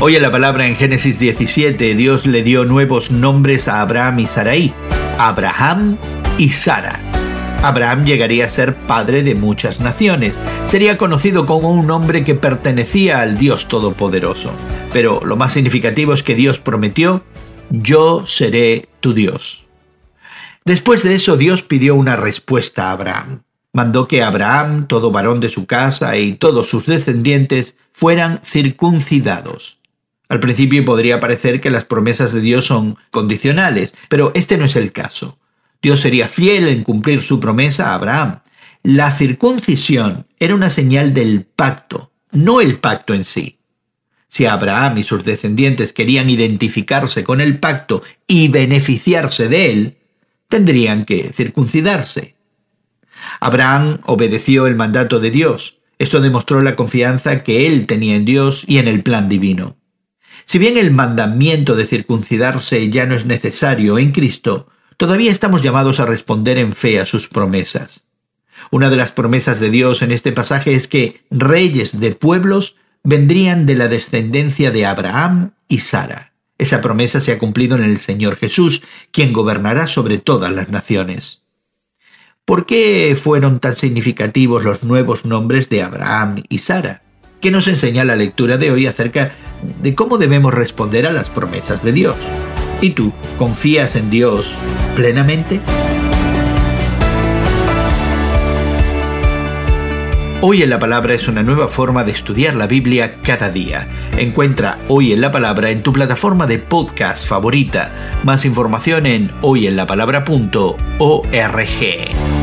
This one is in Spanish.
Hoy en la palabra en Génesis 17, Dios le dio nuevos nombres a Abraham y Sarai. Abraham y Sara. Abraham llegaría a ser padre de muchas naciones. Sería conocido como un hombre que pertenecía al Dios Todopoderoso. Pero lo más significativo es que Dios prometió, yo seré tu Dios. Después de eso Dios pidió una respuesta a Abraham. Mandó que Abraham, todo varón de su casa y todos sus descendientes fueran circuncidados. Al principio podría parecer que las promesas de Dios son condicionales, pero este no es el caso. Dios sería fiel en cumplir su promesa a Abraham. La circuncisión era una señal del pacto, no el pacto en sí. Si Abraham y sus descendientes querían identificarse con el pacto y beneficiarse de él, tendrían que circuncidarse. Abraham obedeció el mandato de Dios. Esto demostró la confianza que él tenía en Dios y en el plan divino. Si bien el mandamiento de circuncidarse ya no es necesario en Cristo, todavía estamos llamados a responder en fe a sus promesas. Una de las promesas de Dios en este pasaje es que reyes de pueblos vendrían de la descendencia de Abraham y Sara. Esa promesa se ha cumplido en el Señor Jesús, quien gobernará sobre todas las naciones. ¿Por qué fueron tan significativos los nuevos nombres de Abraham y Sara? ¿Qué nos enseña la lectura de hoy acerca de cómo debemos responder a las promesas de Dios? ¿Y tú confías en Dios plenamente? Hoy en la Palabra es una nueva forma de estudiar la Biblia cada día. Encuentra Hoy en la Palabra en tu plataforma de podcast favorita. Más información en hoyenlapalabra.org.